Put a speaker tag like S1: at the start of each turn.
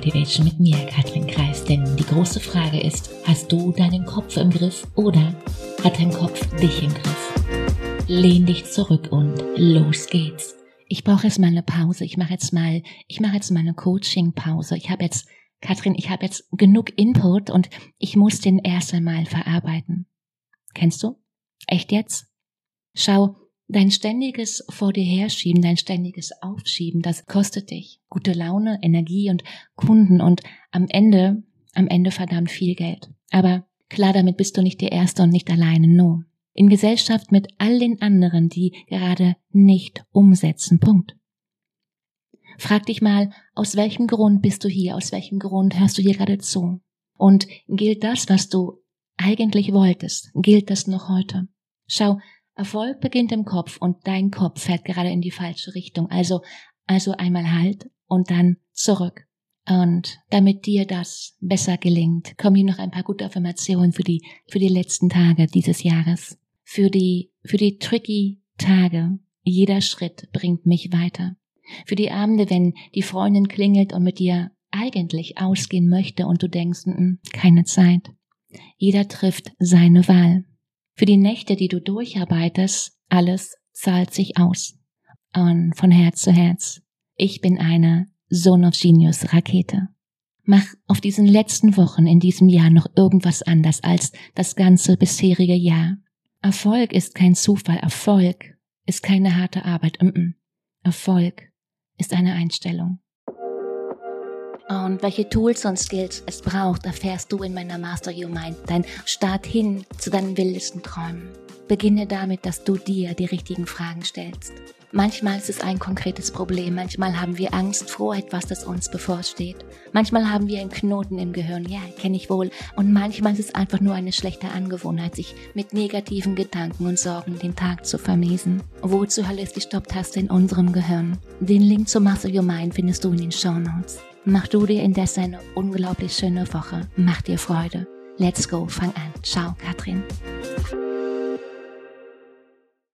S1: Motivation mit mir, Katrin Kreis. Denn die große Frage ist, hast du deinen Kopf im Griff oder hat dein Kopf dich im Griff? Lehn dich zurück und los geht's. Ich brauche jetzt mal eine Pause. Ich mache jetzt mal, ich mache jetzt mal eine Coaching-Pause. Ich habe jetzt, Katrin, ich habe jetzt genug Input und ich muss den erst einmal verarbeiten. Kennst du? Echt jetzt? Schau, Dein ständiges Vor dir herschieben, dein ständiges Aufschieben, das kostet dich gute Laune, Energie und Kunden und am Ende, am Ende verdammt viel Geld. Aber klar, damit bist du nicht der Erste und nicht alleine, no. In Gesellschaft mit all den anderen, die gerade nicht umsetzen, Punkt. Frag dich mal, aus welchem Grund bist du hier, aus welchem Grund hörst du hier gerade zu? Und gilt das, was du eigentlich wolltest, gilt das noch heute? Schau, Erfolg beginnt im Kopf und dein Kopf fährt gerade in die falsche Richtung. Also, also einmal halt und dann zurück. Und damit dir das besser gelingt, kommen hier noch ein paar gute Affirmationen für die, für die letzten Tage dieses Jahres. Für die, für die tricky Tage. Jeder Schritt bringt mich weiter. Für die Abende, wenn die Freundin klingelt und mit dir eigentlich ausgehen möchte und du denkst, n mm, -n, keine Zeit. Jeder trifft seine Wahl. Für die Nächte, die du durcharbeitest, alles zahlt sich aus. Und von Herz zu Herz. Ich bin eine Son of Genius Rakete. Mach auf diesen letzten Wochen in diesem Jahr noch irgendwas anders als das ganze bisherige Jahr. Erfolg ist kein Zufall. Erfolg ist keine harte Arbeit. Erfolg ist eine Einstellung. Und welche Tools und Skills es braucht, erfährst du in meiner Master Your Mind, dein Start hin zu deinen wildesten Träumen. Beginne damit, dass du dir die richtigen Fragen stellst. Manchmal ist es ein konkretes Problem, manchmal haben wir Angst vor etwas, das uns bevorsteht. Manchmal haben wir einen Knoten im Gehirn, ja, kenne ich wohl. Und manchmal ist es einfach nur eine schlechte Angewohnheit, sich mit negativen Gedanken und Sorgen den Tag zu vermiesen. Wo zur Hölle ist die Stopptaste in unserem Gehirn? Den Link zu Master Your Mind findest du in den Show Notes. Mach du dir indes eine unglaublich schöne Woche. Mach dir Freude. Let's go, fang an. Ciao, Katrin.